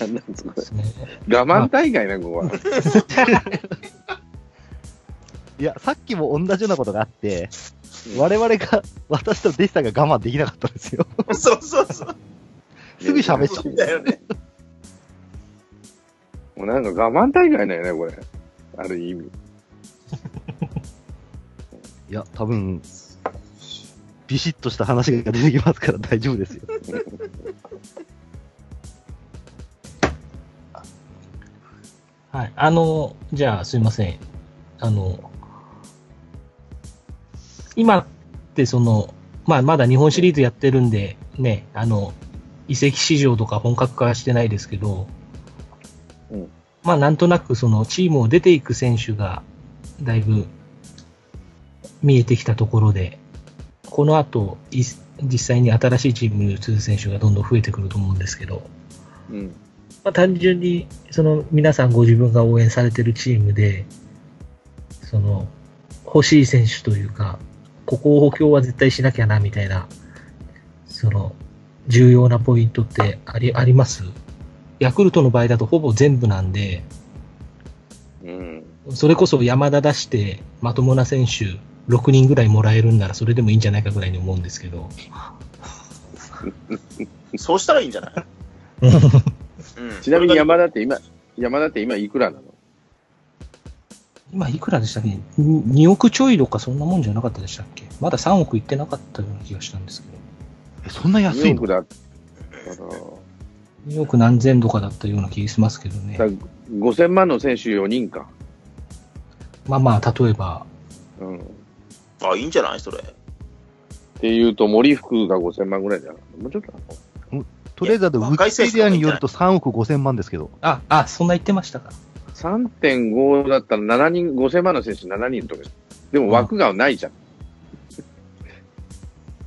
なんなんですか。我慢大会な、ここは。いや、さっきも同じようなことがあって、我々が、私と弟子さんが我慢できなかったんですよ。そうそうそう。すぐ喋っちゃそうだよね。もうなんか我慢大会だよね、これ。ある意味。いや、多分、ビシッとした話が出てきますから大丈夫ですよ。はい。あの、じゃあ、すいません。あの、今ってその、まあ、まだ日本シリーズやってるんで、ね、あの、移籍市場とか本格化はしてないですけど、うんまあ、なんとなくそのチームを出ていく選手が、だいぶ見えてきたところで、この後、い実際に新しいチームに移る選手がどんどん増えてくると思うんですけど、うん。まあ、単純に、その皆さんご自分が応援されてるチームで、その、欲しい選手というか、ここを補強は絶対しなきゃな、みたいな、その、重要なポイントってあり、あります？ヤクルトの場合だとほぼ全部なんで、うん。それこそ山田出して、まともな選手6人ぐらいもらえるんならそれでもいいんじゃないかぐらいに思うんですけど。そうしたらいいんじゃない？うんちなみに山田って今、山田って今いくらなの？今いくらでしたっけ ?2 億ちょいとかそんなもんじゃなかったでしたっけ？まだ3億いってなかったような気がしたんですけど。え、そんな安い ?2 の億だったら、2億何千とかだったような気がしますけどね。だ5000万の選手4人か。まあまあ、例えば、うん。っあ、いいんじゃない？それ。ていうと、森福が5000万ぐらいじゃない？もうちょっとなのとりあえず、ウィキペディアによると3億5千万ですけど。あ、あ、そんな言ってましたか。3.5だったら7人、5000万の選手7人とか。でも枠がないじゃん。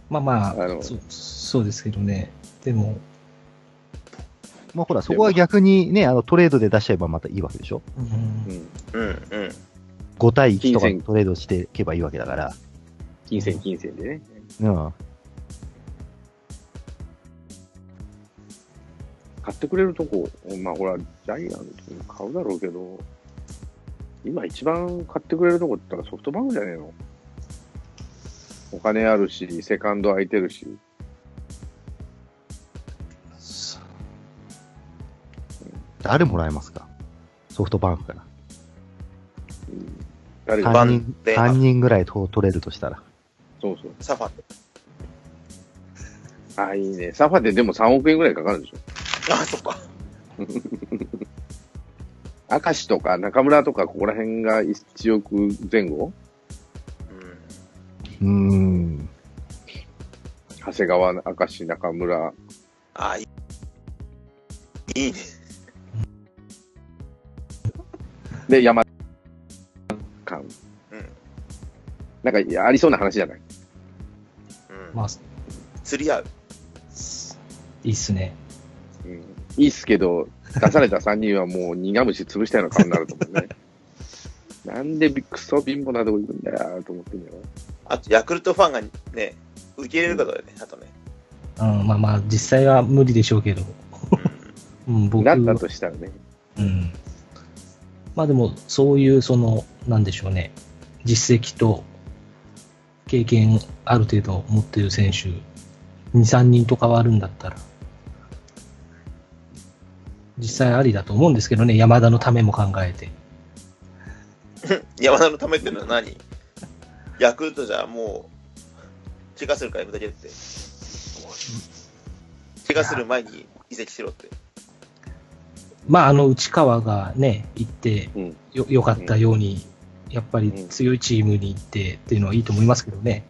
まあまああのそ、そうですけどね。でも、まあほら、そこは逆にね、あのトレードで出しちゃえばまたいいわけでしょうんうん。うん、うん。?5 対1とかトレードしていけばいいわけだから。金銭、金銭でね。うん。買ってくれるとこ、まあほら、ジャイアンツも買うだろうけど、今一番買ってくれるとこって言ったらソフトバンクじゃねえの？お金あるし、セカンド空いてるし。誰もらえますか？ソフトバンクから。うん誰？がバ3ン人、デ三人ぐらいと取れるとしたら。そうそう。サファあ、いいね。サファででも3億円ぐらいかかるでしょ。あ、そっか。明石とか中村とかここら辺が1億前後？うん。うーん。長谷川、明石、中村。あ、いい。いいね。で、山間。うん。なんかいやありそうな話じゃない？うん。まあ、釣り合う。いいっすね。うん。いいっすけど、出された3人はもう苦虫潰したような顔になると思うね。なんでクソ貧乏なとこ行くんだよ、と思ってんだよ。あと、ヤクルトファンがね、受け入れるかどうだよね、あとね。うん、まあまあ、実際は無理でしょうけど。うん、僕なったとしたらね。うん。まあでも、そういう、その、なんでしょうね。実績と経験ある程度持ってる選手、2、3人と変わるんだったら、実際ありだと思うんですけどね、山田のためも考えて。山田のためってのは何？ヤクルトじゃもう、怪我するからやめとけって。怪我する前に移籍しろって。まあ、あの、内川がね、行ってうん。よ、よかったように、やっぱり強いチームに行ってっていうのはいいと思いますけどね。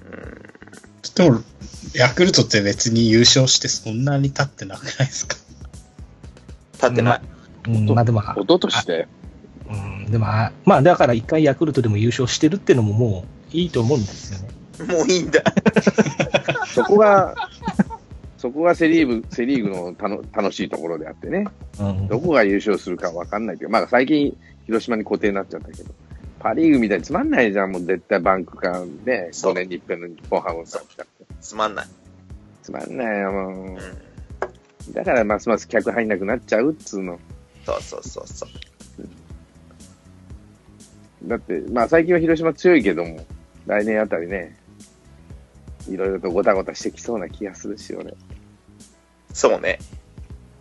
うん。でも、ヤクルトって別に優勝してそんなに経ってなくないですか？立ってない。うん、まあでも、一昨年で。うん、でも、あまあだから一回ヤクルトでも優勝してるっていうのももういいと思うんですよね。もういいんだ。そこが、そこがセリーグ、セリーグのたの楽しいところであってね。うん。どこが優勝するかわかんないけど、まあ最近広島に固定になっちゃったけど、パリーグみたいにつまんないじゃん、もう絶対バンクかね、そう5年に一遍の日本ハムさ、つまんない。つまんないよ、もうんう。。だからますます客入んなくなっちゃうっつうの。そうそうそうそう。だって、まあ最近は広島強いけども、来年あたりね、いろいろとごたごたしてきそうな気がするし、俺。そうね。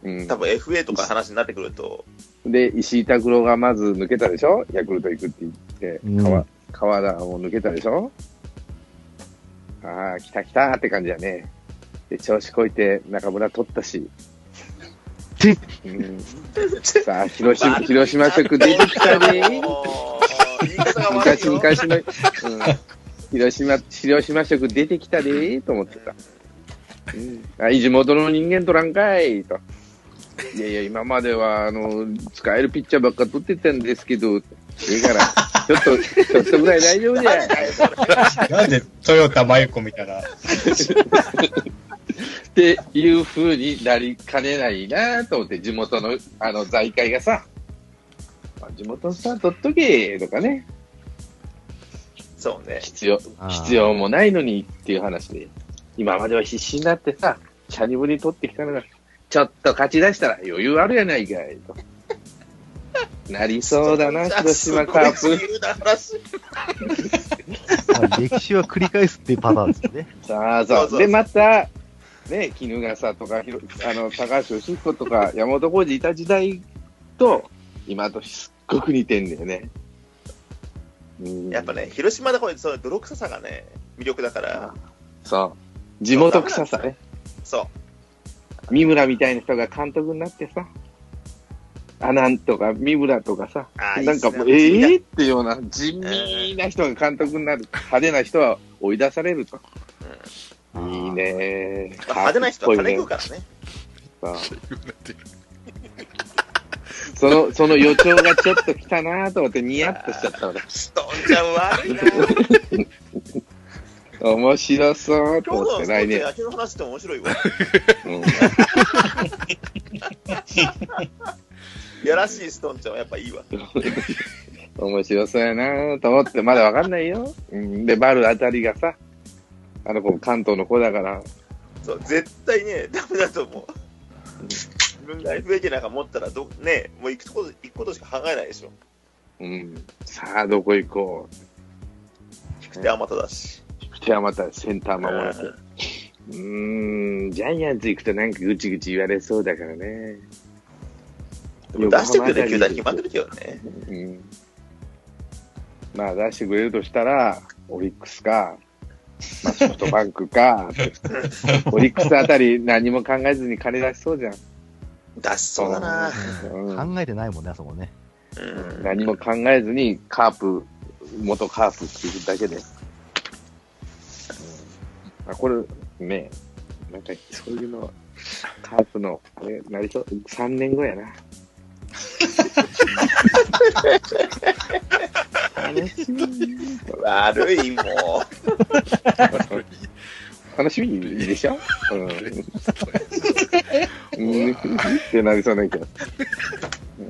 うん多。分 FA とか話になってくると、で、石井拓郎がまず抜けたでしょ？ヤクルト行くって言って、うん川川田も抜けたでしょ？ああ、来た来たって感じだね。で、調子こいて中村取ったし。うん、さあ、広島、広島色出てきたね。昔よ。々の、うん、広島、広島色出てきたでと思ってた。うん、あ、地元の人間とらんかいと。いやいや、今までは、あの、使えるピッチャーばっか取ってたんですけど、いいから、ちょっと、ちょっとぐらい大丈夫じゃん。なんでトヨタ真由子みたいな。っていう風になりかねないなと思って、地元の、あの、財界がさ、あ地元のさ、取っとけとかね、そうね。必要、必要もないのにっていう話で、今までは必死になってさ、チャニブに取ってきたのが、ちょっと勝ち出したら余裕あるやないかいと。なりそうだな、広島 カープ。歴史は繰り返すっていうパターンですよね。さあそう。そうそうで、また、ね、衣笠とか、ひろあの、高橋義彦とか、山本浩二いた時代と、今とすっごく似てんだよね。うんやっぱね、広島でこれ、その泥臭さがね、魅力だから、そう。地元臭さね。そう。三村みたいな人が監督になってさ、あ、なんとか、三村とかさ、あーなんかもう、ええっていうような地味な人が監督になる。派手な人は追い出されると。うんいいねまあ、派手な人は金食うからね。さ その、その予兆がちょっと来たなと思ってニヤッとしちゃった俺。ストーンちゃん悪いな。面白そうと思って来年。野球の話って面白いわ。うんい やらしいストーンちゃんはやっぱいいわ。面白そうやなと思って、まだわかんないよ。うん、で、バルあたりがさ、あの子関東の子だから、そう、絶対ね、ダメだと思う。自分が FA なんか持ったらど、ね、もう行くとこ、行くことしか考えないでしょ。うん、さあどこ行こう。引く手あまただし。じゃあまたセンター守らせ。うんうーん、ジャイアンツ行くとなんかぐちぐち言われそうだからね。でも出してくれる球団決まってるけどね。うん。まあ出してくれるとしたら、オリックスか、まあ、ソフトバンクか、オリックスあたり何も考えずに金出しそうじゃん。出しそうだな。うん考えてないもんね、あそこね。うん。何も考えずにカープ、元カープっていうだけで。うんあこれ、ね、なんかそういうの、カープの、あれ、なりそう、3年後やな。楽しみ。悪い、もう。楽しみでしょ？うん。うん、ってなりそうな気がする。うん。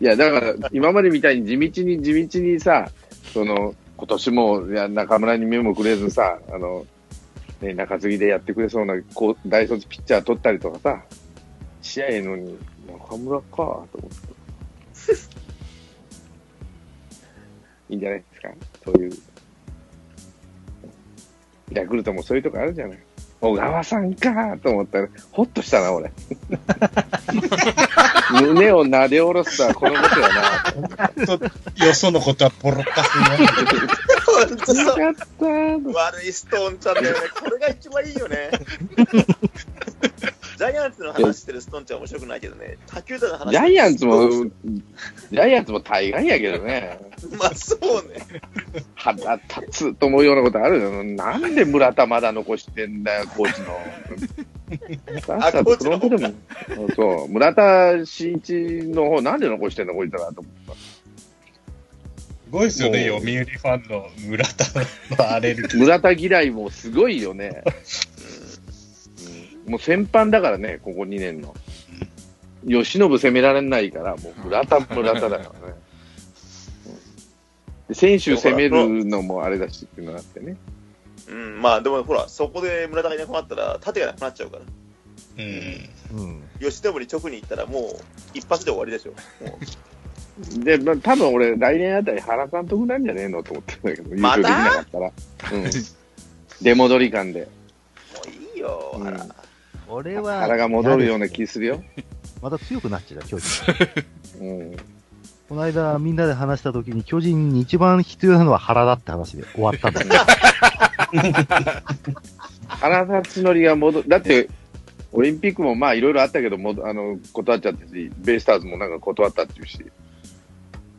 いや、だから、今までみたいに地道に地道にさ、その、今年も、いや、中村に目もくれずさ、あの、ね、中継ぎでやってくれそうな、こう、大卒ピッチャー取ったりとかさ、試合のに、中村か、と思って。いいんじゃないですか、そういう。ヤクルトもそういうとこあるじゃない。小川さんかと思ったら、ほっとしたな、俺。胸を撫で下ろすとはこのことやな。よそのことはボロカスになる。よかった悪いストーンちゃんだよね。これが一番いいよね。ジャイアンツの話してるストーンちゃん面白くないけどね。他球団の話ジャイアンツも、ジャイアンツも大概やけどね。まあそうね。腹立つと思うようなことあるよ。なんで村田まだ残してんだよ、コーチの。あコーチのフロントでも。そう、村田真一の方なんで残してんの、こいつらと思った。すごいですよね、読売ファンの村田のアレルギー。村田嫌いもすごいよね。うんもう先般だからね、ここ2年の。吉信攻められないから、もう村田、村田だからね。選手攻めるのもあれだしっていうのがあってね。うん、まあでもほら、そこで村田がいなくなったら、盾がなくなっちゃうから。うん。うん。吉田森直に行ったらもう、一発で終わりでしょ。もで、まあ、多分俺、来年あたり原監督なんじゃねえのと思ってんだけど、優また？勝できなかったら。うん。出戻り感で。うもういいよ、うん原。俺は、原が戻るような気するよ。また強くなっちゃう、巨人。うん。この間、みんなで話した時に、巨人に一番必要なのは原だって話で終わったんだよ。原辰徳が戻る。だって、オリンピックもまあいろいろあったけど、もあの、断っちゃったし、ベイスターズもなんか断ったっていうし、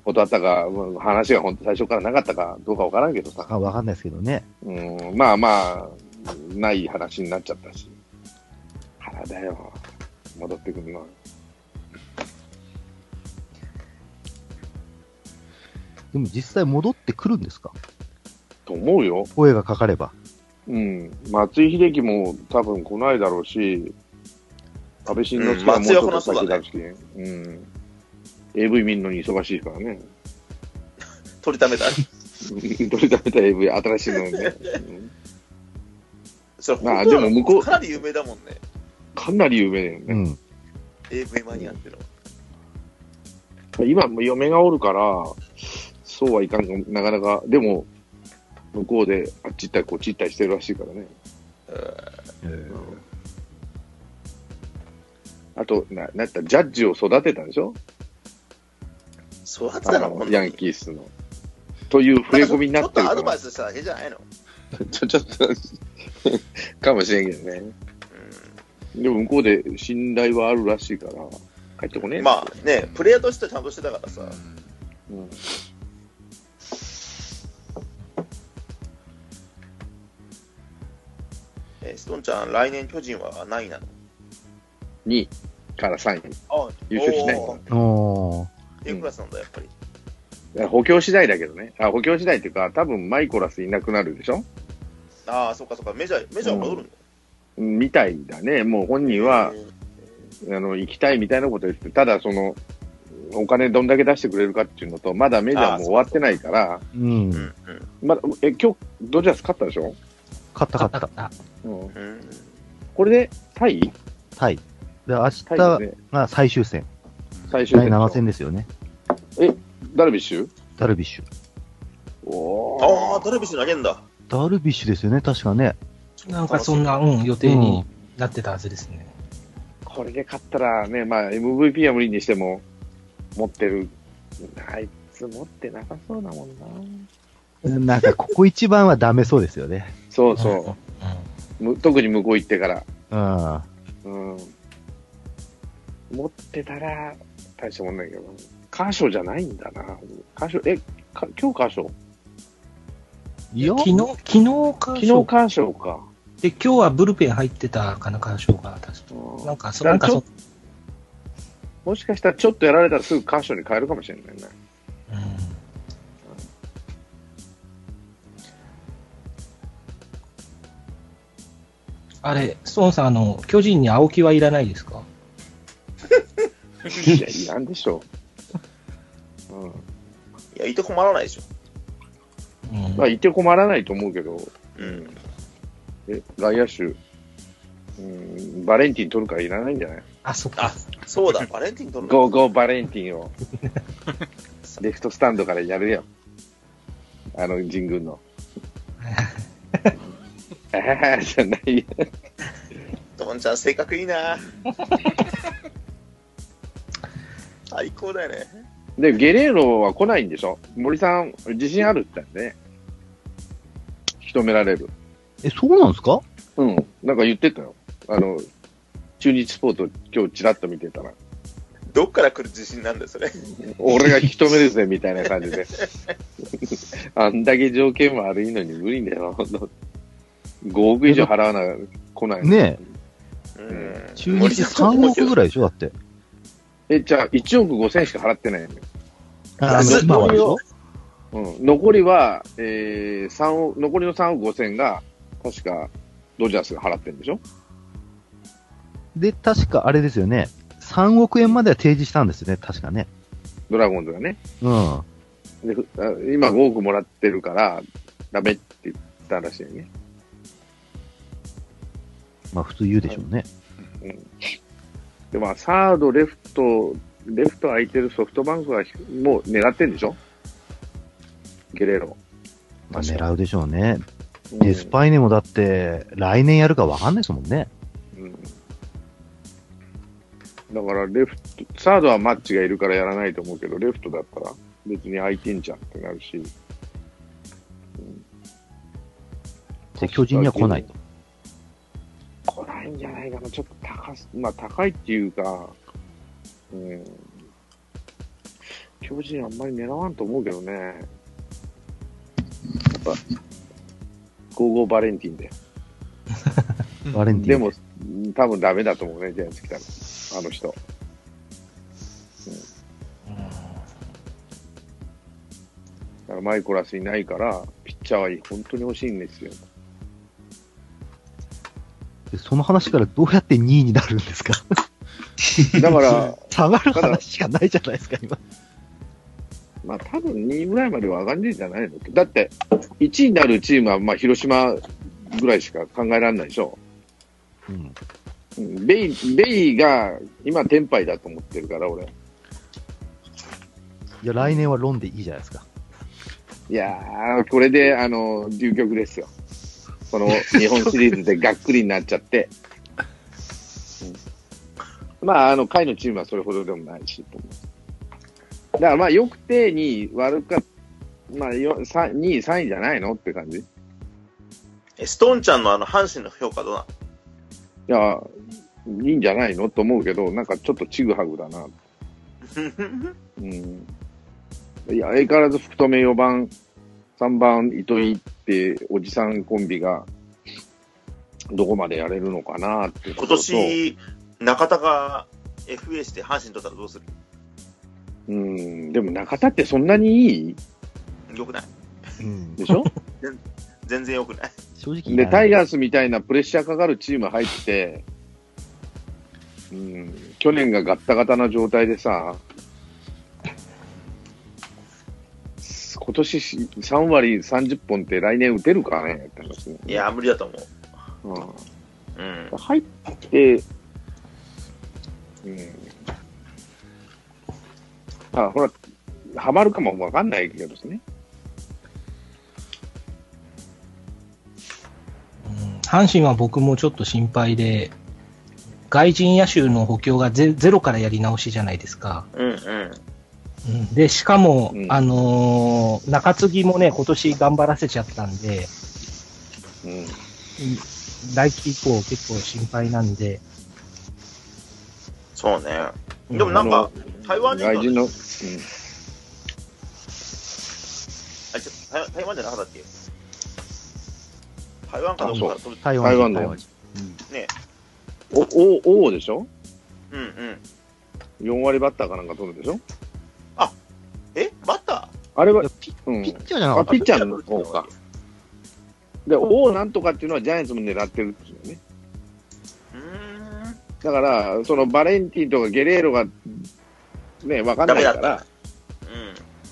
断ったか、うん話が本当最初からなかったかどうかわからんけどさ。あわかんないですけどね。うん、まあまあ、ない話になっちゃったし。原だよ。戻ってくるのは。でも実際戻ってくるんですか？と思うよ。声がかかれば。うん。松井秀喜も多分来ないだろうし、安倍晋之助はもうちょっと先だし、うん。AV 見るのに忙しいからね。取りためた？取りためた AV、新しいのね。うんそれまあでも向こうかなり有名だもんね。かなり有名だよね。うん。AV マニアってのは。今、嫁がおるから、そうはいかんかもなかなか、でも、向こうであっち行ったりこっち行ったりしてるらしいからね。あと、な、なったらジャッジを育てたでしょ？育てあたのヤンキースの。という触れ込みになってるちょっとアド。バイスしただけじゃないの？ちょ、ちょっと、かもしれんけどね。でも向こうで信頼はあるらしいから、帰ってこねえうんん、だまあね、プレイヤーとしてはちゃんとしてたからさ。うんえーストンちゃん、来年巨人は何位なの？2位から3位。あ優勝しないおーおー。A クラスなんだ、やっぱり。補強次第だけどね。あ、補強次第っていうか、多分マイコラスいなくなるでしょ？ああ、そっかそっか、メジャー、メジャー戻るんだ。みたいだね。もう本人は、あの、行きたいみたいなこと言って、ただその、お金どんだけ出してくれるかっていうのと、まだメジャーも終わってないから、うんう。ん、うん。まだ、え、今日、ドジャース勝ったでしょ？勝った勝った。あうん。うんこれで、タイ？タイ。で、明日。が最終戦。最終第7戦ですよね。ダルビッシュ？ダルビッシュ。おああ、ダルビッシュ投げんだ。ダルビッシュですよね、確かね。なんかそんな、うん、予定になってたはずですね。これで勝ったらね、まあ MVP は無理にしても、持ってる。あいつ持ってなさそうだもんな。なんか、ここ一番はダメそうですよね。そうそう。む特に向こう行ってから。うん。うん。持ってたら、大したもんないけど。カーショーじゃないんだな。カーショー、え、か今日カーショーいや、昨日、昨日か、昨日カーショーか。で、今日はブルペン入ってたかな、カーショーが、確か。うんなんか、そなんかそ、もしかしたらちょっとやられたらすぐカーショーに変えるかもしれないね。うん。あれ、ストーンさん、あの、巨人に青木はいらないですか？いや、いらんでしょう。うん。いや、いて困らないでしょ。うん。まあ、いて困らないと思うけど、うん。え、外野手、うん、バレンティン取るからいらないんじゃない？あ、そっか。そうだ、バレンティン取るの。ゴーゴーバレンティンを、レフトスタンドからやるよ。あの、神宮の。ああ、じゃないよ。ドンちゃん、性格いいな。最高だよね。で、ゲレーロは来ないんでしょ？森さん、自信あるって言ったよね。引き止められる。え、そうなんですか？うん。なんか言ってたよ。あの、中日スポーツ今日ちらっと見てたら、どっから来る自信なんだよ、それ。俺が引き止めるぜ、みたいな感じで。あんだけ条件悪いのに無理だよ。5億以上払わな、来ない。ねうん中日3億ぐらいでしょだって。え、じゃあ1億5千しか払ってないよね。あ安い今はでしょ？うん。残りは、えー、3億、残りの3億5千が、確か、ドジャースが払ってるんでしょ？で、確かあれですよね。3億円までは提示したんですよね、確かね。ドラゴンズがね。うん。でふあ今5億もらってるから、ダメって言ったらしいよね。まあ普通言うでしょうね。で、まあ、サード、レフト、レフト空いてるソフトバンクはもう狙ってんでしょ？ゲレーロ。まあ狙うでしょうね。うんデスパイネもだって、来年やるかわかんないですもんね。うんだから、レフト、サードはマッチがいるからやらないと思うけど、レフトだったら別に空いてんじゃんってなるし。で、巨人には来ないと。来ないんじゃないかな。ちょっと高す、まあ高いっていうか、うん。巨人あんまり狙わんと思うけどね。やっぱ、ゴーゴーバレンティンで。バレンティン。でも、多分ダメだと思うね、ジャイアンツ来たら。あの人。だからマイコラスいないから、ピッチャーは本当に欲しいんですよ。でその話からどうやって2位になるんですか？だから、下がる話しかないじゃないですか、今。まあ多分2位ぐらいまでは上がんねえんじゃないの？だって、1位になるチームはまあ広島ぐらいしか考えられないでしょ。うん。うんベイ、ベイが今テンパイだと思ってるから、俺。いや、来年はロンでいいじゃないですか。いやー、これで、あの、究極ですよ。この日本シリーズでがっくりになっちゃって。うんまあ、あの、下位のチームはそれほどでもないし、と思う。だからまあ、良くて2位、悪かまあ、よさ2位、3位じゃないのって感じ。いえストーンちゃんのあの、阪神の評価どうなや、いいんじゃないのと思うけど、なんかちょっとちぐはぐだな。の うん。いや、相変わらず福留4番、3番糸井っておじさんコンビが、どこまでやれるのかなって今。年、中田が FA して阪神取ったらどうする？うん。でも中田ってそんなにいい？よくないうん。でしょ？全然よくない。正直。で、タイガーースみたいなプレッシャーかかるチーム入って、うん、去年がガッタガタな状態でさ、今年し3割30本って来年打てるかね？って話ね。いや、無理だと思う。うんうん。入って、うん。あ、ほら、ハマるかもわかんないけどですね。うん阪神は僕もちょっと心配で、外人野手の補強がゼゼロからやり直しじゃないですか。うんうん。うんで、しかも、うんあのー中継ぎもね、今年頑張らせちゃったんで、うん。うん来季以降結構心配なんで、そうね。うんでもなんか台湾人の、外人の、うん。あちょ台台湾じゃなかったっけ？台湾かどうか。台湾台湾の台湾ね。お、お、王でしょ？うんうん。?4 割バッターかなんか取るでしょ？えバッタあれはピッチャーじゃなかあ、った？ピッチャーの方か。で、王なんとかっていうのはジャイアンツも狙ってるんですよね。ーうーん。だから、そのバレンティンとかゲレーロが、ね、わかんないから、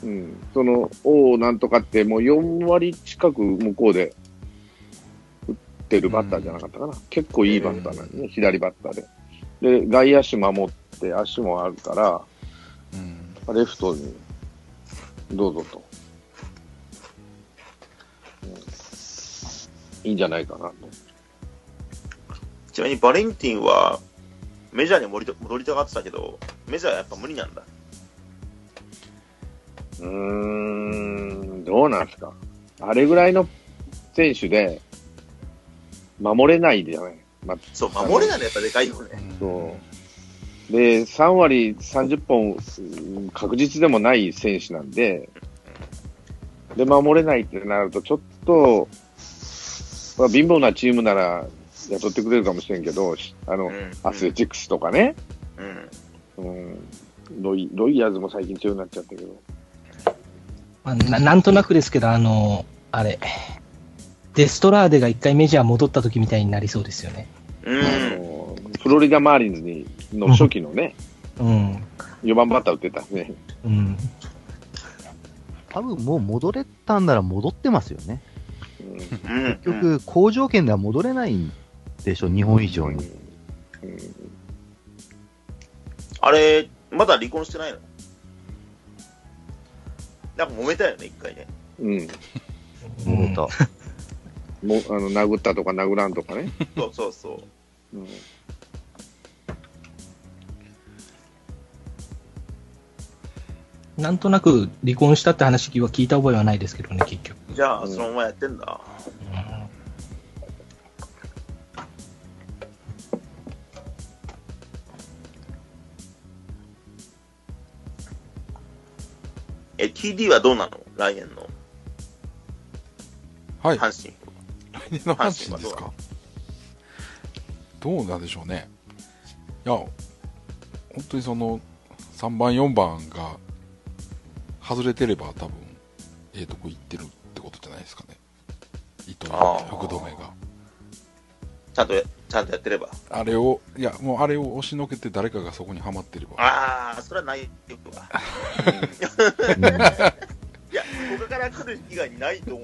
うん。うん。その、王なんとかってもう4割近く向こうで打ってるバッターじゃなかったかな。結構いいバッターなんでね、左バッターで。で、外野手守って足もあるから、うん。レフトにどうぞと。うんいいんじゃないかなと。ちなみにバレンティンは、メジャーに戻りりたがってたけど、メジャーはやっぱ無理なんだ。うーん、どうなんですか。あれぐらいの選手で、守れないじゃない。まそう、守れないのやっぱでかいよね。そう。で、3割30本うん確実でもない選手なんで、で、守れないってなると、ちょっと、まあ、貧乏なチームなら雇ってくれるかもしれんけど、しあの、うんアスレチックスとかね、うん。うん、ロイロイヤーズも最近強くなっちゃったけど、まあななんとなくですけど、あのーあれ、デストラーデが一回メジャー戻った時みたいになりそうですよね。うあん。のフロリダ・マーリンズにの初期のね、うん。4番バッター打ってたね。うん。多分もう戻れたんなら戻ってますよね。うんうん。結局、好条件では戻れないでしょ、日本以上に。うんあれ、まだ離婚してないの？なんか揉めたよね、一回ね。うん。揉めた。もう、あの、殴ったとか殴らんとかね。そうそうそう。うん。なんとなく離婚したって話は聞いた覚えはないですけどね、結局。じゃあ、うんそのままやってんだ。え、TD はどうなの？来年のはい。阪神。来年の阪神ですか？どうなんでしょうね。いや、本当にその、3番、4番が外れてれば多分、ええとこ行ってるってことじゃないですかね。糸あー福留が。ちゃんと、ちゃんとやってれば。あれを、いや、もうあれを押しのけて誰かがそこにはまってれば。ああ、それはないわ。いや、他から来る以外にないと思う。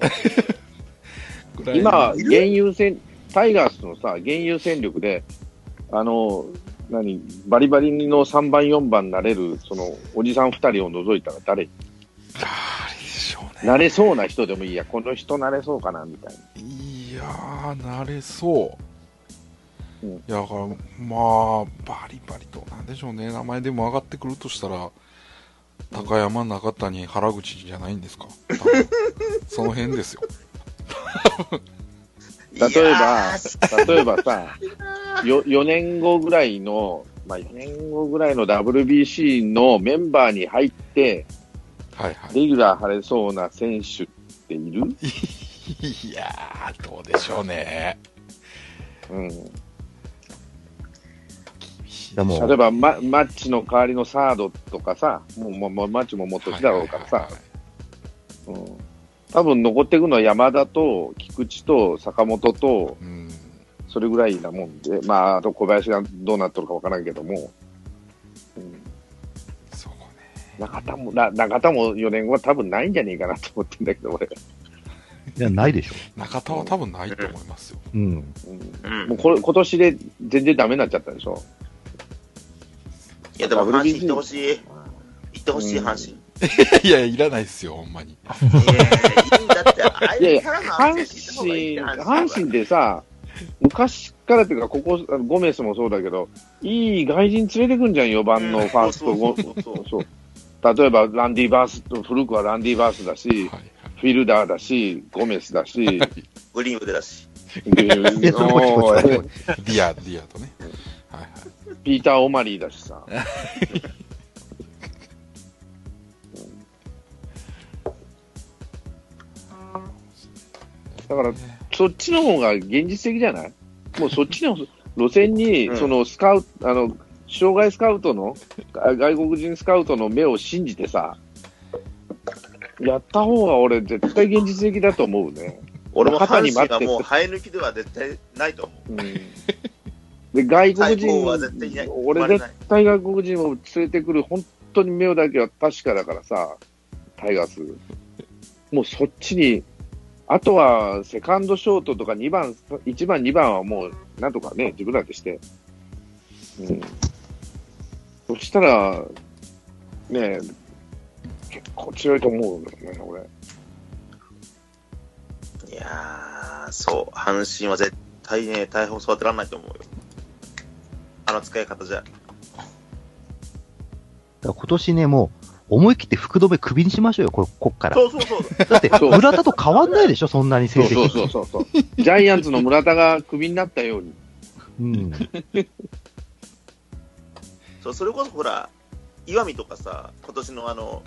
今、現有戦、タイガースのさ、現有戦力で、あの、何、バリバリの3番、4番になれる、その、おじさん2人を除いたら誰誰でしょうね。なれそうな人でもいいや、この人なれそうかな、みたいな。いやー、なれそう。うんいや、だから、まあ、バリバリと、なんでしょうね、名前でも上がってくるとしたら、高山、中谷、原口じゃないんですか？その辺ですよ。例えばー、例えばさ、よ4年後ぐらいの、まあ、4年後ぐらいの WBC のメンバーに入って、はいはい。レギュラー張れそうな選手っている？いやー、どうでしょうね。うん。でも例えば、ママッチの代わりのサードとかさ、もうもうもうマッチももう年だろうからさ、うん多分残っていくのは山田と菊池と坂本と、うん。それぐらいなもんで、まあ、あと小林がどうなっとるかわからんけども、中田も、な中田も4年後は多分ないんじゃねえかなと思ってんだけど、俺。いや、ないでしょ。中田は多分ないと思いますよ。うん。うんうんもうこれ今年で全然ダメになっちゃったでしょ。いや、でも阪神行ってほしい。行ってほしい、うん阪神。いや、いらないですよ、ほんまに。いやいやいい阪選手行った方がいい神、って阪神でさ、昔からっていうか、ここ、あのゴメスもそうだけど、いい外人連れてくんじゃん、4番のファースト、ゴそうそうそうそう。例えば、ランディ・バース、古くはランディ・バースだしはい、はい。フィルダーだし、ゴメスだし、グリーンだし。ア、ディアとね。はいはい。ピーター・オマリーだしさ。だから、そっちの方が現実的じゃない？もうそっちの路線に、うんそのスカウト、あの、障害スカウトの、あ外国人スカウトの目を信じてさ、やった方が俺絶対現実的だと思うね。俺も肩に阪待ってもう生え抜きでは絶対ないと思う。うん。で、外国最高は絶対いない人、俺絶対外国人を連れてくる、本当に目だけは確かだからさ、タイガース。もうそっちに、あとはセカンドショートとか2番、1番、2番はもうなんとかね、自分らでして。うん。そしたら、ね結構強いと思うんだよね、俺。いやー、そう、阪神は絶対ね、大砲育てられないと思うよ。あの使い方じゃ。だ今年ね、もう、思い切って福留首にしましょうよ、ここっから。そうそうそう。だって、そう村田と変わんないでしょ、そんなに成績。そうそうそうそう。ジャイアンツの村田がクビになったように。うん。そうそれこそほら、岩見とかさ、今年のあの、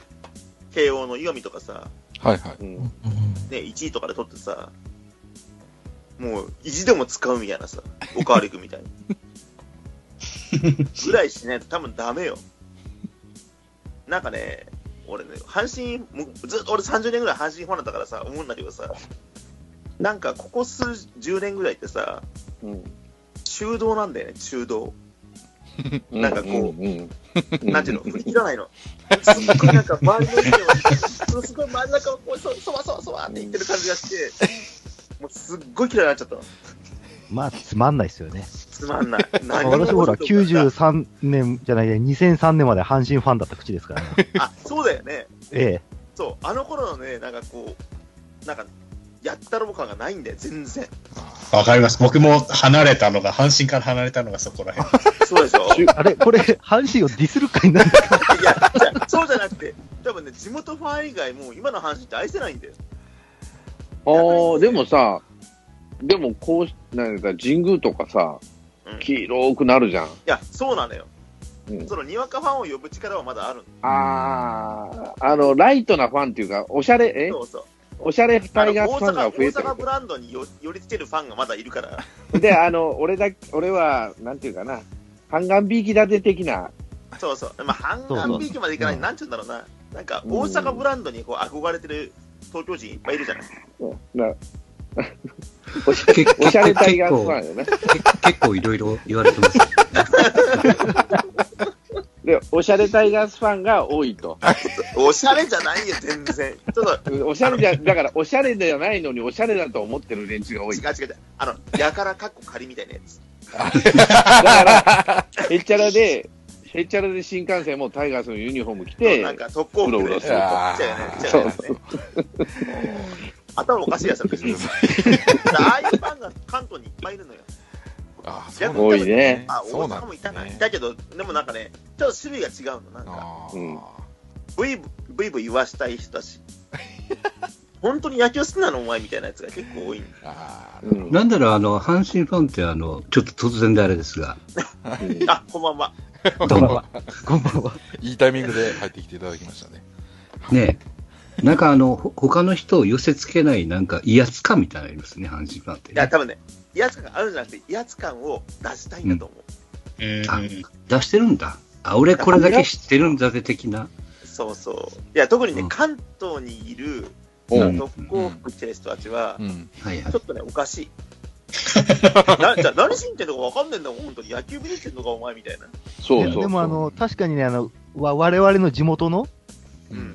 慶応の岩見とかさ、はいはい。ね、1位とかで取ってさ、もう意地でも使うみたいなさ、おかわりくんみたいに。ぐらいしないと多分ダメよ。なんかね、俺ね、阪神、もうずっと俺30年ぐらい阪神ファンだったからさ、思うんだけどさ、なんかここ数10年ぐらいってさ、うん。中道なんだよね、中道。なんかこううんうんなんていうの、振り切らないの。すっごいなんか周りの人を、すごい真ん中をこうそそわそわそわって言ってる感じがして、もうすっごい嫌いになっちゃったの。まあ、つまんないですよね。つまんない。まあ何も私ほら、面白くない93年じゃないや、2003年まで阪神ファンだった口ですからね。あ、そうだよね。ええ。そう、あの頃のね、なんかこう、なんか、やったろう感がないんだよ、全然。わかります。僕も離れたのが、阪神から離れたのがそこら辺。そうでしょ？あれ、これ、阪神をディスる会なんですか？いや、そうじゃなくて、多分ね、地元ファン以外も今の阪神って愛せないんだよ。ああ、でもさ、でもこう、なんか神宮とかさ、うん、い黄色くなるじゃん。や、そうなのよ。うんそのにわかファンを呼ぶ力はまだあるのああ、あの、ライトなファンっていうか、おしゃれ、え？そうそう。おしゃれあタイガの大阪ースファンが増えてる大阪ブランドによ寄りつけるファンがまだいるから。で、あの、俺だ、俺は、なんていうかな、半眼ビーキ立て的な、そうそう。まあ、半眼ビーキまでいかない、うんなんちゅうんだろうな。なんか、大阪ブランドにこう憧れてる東京人いっぱいいるじゃない。なおしゃ結おしゃれタイガースファンよね。け結構いろいろ言われてます。で、おしゃれタイガースファンが多いと。おしゃれじゃないよ、全然。ちょっと、おしゃれじゃ、だから、おしゃれではないのに、おしゃれだと思ってる連中が多い。違う違う違う。あの、やからかっこ仮みたいなやつ。だから、へっちゃらで、へっちゃらで新幹線もタイガースのユニフォーム着て、なんか特攻服で、うろうろするちゃうよね、ちゃうよね。頭おかしいやつだったし。ああいうファンが関東にいっぱいいるのよ。あー逆に多いね。あ、大そうなん阪もいたな。いたけど、でもなんかね、ちょっと種類が違うの。なんか、うんブイブイブイ言わしたい人だし。本当に野球好きなのお前みたいなやつが結構多いんあーうんなんだろう、あの、阪神ファンって、あの、ちょっと突然であれですが、うんあ、こんばんは。どうも。こんばんは。いいタイミングで入ってきていただきましたね。ねえ。なんかあの、ほ他の人を寄せ付けない、なんか威圧感みたいなのありますね、阪神ファンって、いや、ね。多分ね、威圧感があるんじゃなくて、威圧感を出したいんだと思う。うんあ出してるんだ。あ、俺これだけ知ってるんだぜ、的な。そうそう。いや、特にね、うん関東にいるうん特攻服着てる人たちはう、ん。はいはいちょ。っとね、おかしい。なじゃあ何しに行ってんのか分かんねえんだもん、本当に。野球見に行ってんのか、お前みたいな。そうそうそう。でもあの、確かにね、あの、わ我々の地元の、うん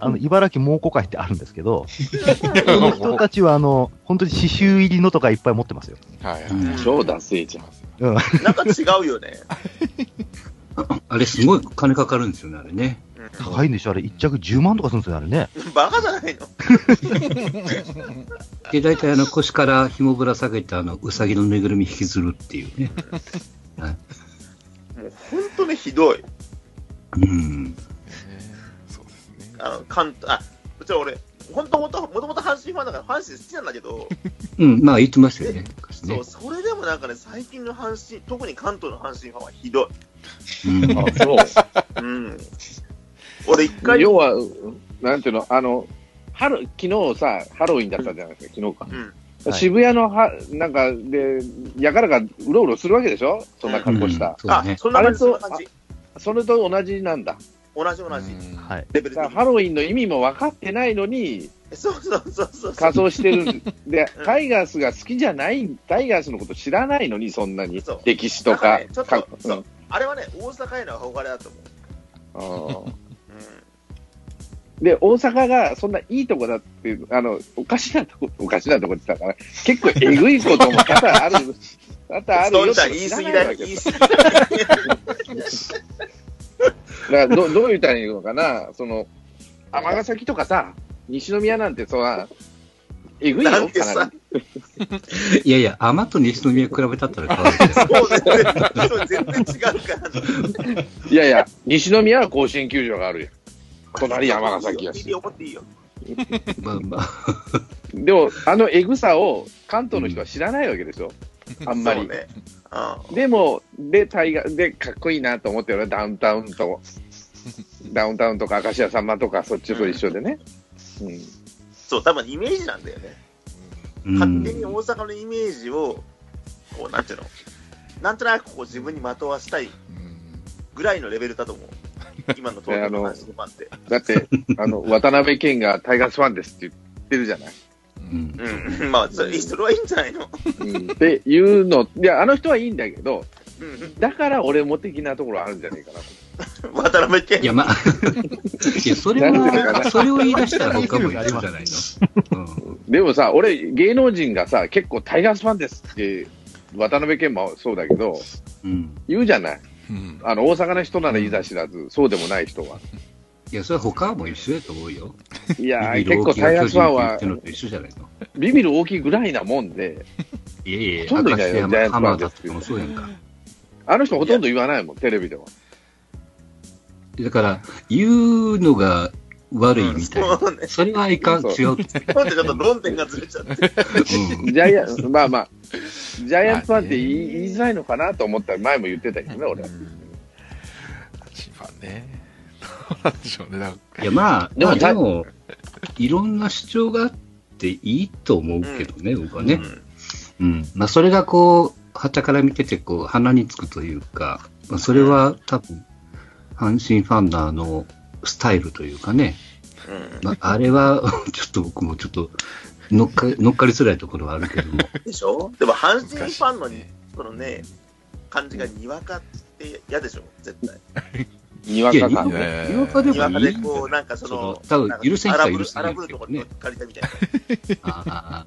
あの、茨城猛虎会ってあるんですけど、その人たちはあの、本当に刺繍入りのとかいっぱい持ってますよ。はいはい。うん超ダセえじゃん。うん。なんか違うよね。あれすごい金かかるんですよね、あれね。うん高いんでしょあれ、一着10万とかするんですよね、あれね。バカじゃないの？で、大体あの腰から紐ぶら下げて、あの、うさぎのぬいぐるみ引きずるっていうね。はい。もう本当にひどい。うん。あの、関東、あ、うちは俺、本当もともともと阪神ファンだから阪神好きなんだけど、うん、まあ言ってましたよね。昔ねそう、それでもなんかね、最近の阪神、特に関東の阪神ファンはひどい。うん。あ、そう。うん。俺一回、要は、なんていうの、あの、春、昨日さ、ハロウィンだったじゃないですか、昨日か。うん。はい渋谷のは、なんか、で、やからがうろうろするわけでしょ？そんな格好した。うね、。そんな感じ、あそんな感じ。それと同じなんだ。同じ同じ。うんはい。レベルハロウィンの意味も分かってないのに、そうそうそうそう。仮装してる。でうん、タイガースが好きじゃない、タイガースのこと知らないのに、そんなにそう。歴史とかなんかね。ちょっとかそうあれはね、大阪への憧れだと思う。で、大阪がそんないいとこだっていう、あの、おかしなとこ、おかしなとこって言ったから、結構えぐいことも多々ある、多々あるそよんなん言い過ぎだよ、言い過ぎだよ。だからど、どう言ったらいいのかな、その、尼崎とかさ、西宮なんてさ、えぐいよ、なんてさ？かなり。いやいや、天と西宮比べたったら変わるけど。そう全然、そう全然違うから。いやいや、西宮は甲子園球場があるよ。隣山崎やしいいよ。まあまあ。でも、あのえぐさを関東の人は知らないわけでしょ。あんまり。そうね。うん。でも、で、タイガー、で、かっこいいなと思ってるダウンタウンと、ダウンタウンとか、明石家さんまとか、そっちと一緒でね。うん。そう、多分イメージなんだよね。うん勝手に大阪のイメージを、こう、なんていうの、なんとなくこう自分にまとわしたいうんぐらいのレベルだと思う。今の東京の阪神ファンって。だって、あの、渡辺謙がタイガースファンですって言ってるじゃない。うんうん。まあ、それそれはいいんじゃないの？うん。っていうの、いや、あの人はいいんだけど、うん。だから俺も的なところあるんじゃないかなと。渡辺謙いや、まあ、いや、それは、それを言い出したら他も言ってるじゃないの？うんでもさ、俺、芸能人がさ、結構タイガースファンですって渡辺謙もそうだけど、うん。言うじゃない。うん。あの、大阪の人ならいざ知らず、そうでもない人は。いや、それは他も一緒やと思うよ。いや結構タイガースファンは。ビビる大きいぐらいなもんで、いやいや、ほとんどいないよジャイアンツファン山浜田ですけどとかもそうやんか。あの人ほとんど言わないもん、テレビでは。だから、言うのが悪いみたいな。そうね。それはいかん、違う。ほんでちょっと論点がずれちゃって。うんジャイアンツ、まあまあ、ジャイアンツファンって言い言いづらいのかなと思ったら、前も言ってたけどね、俺。阪神ファンね。なんでしょうね。なんかいや、まあ、でもまあでも、いろんな主張があっていいと思うけどね、僕はね。うんうん。まあ、それがこう、旗から見てて、こう、鼻につくというか、まあ、それは多分、阪神ファンのあの、スタイルというかね、うんまあ、あれは、ちょっと僕もちょっと、乗っか乗っかりづらいところはあるけども。でしょ？でも阪神ファンのに、そのね、感じがにわかって嫌でしょ？絶対。にわか感にわいやいやいやにわかでもいいこう、なんかその多分なんか許せん人は許せんアラブルけどねとこに借りたみたいな。あ あ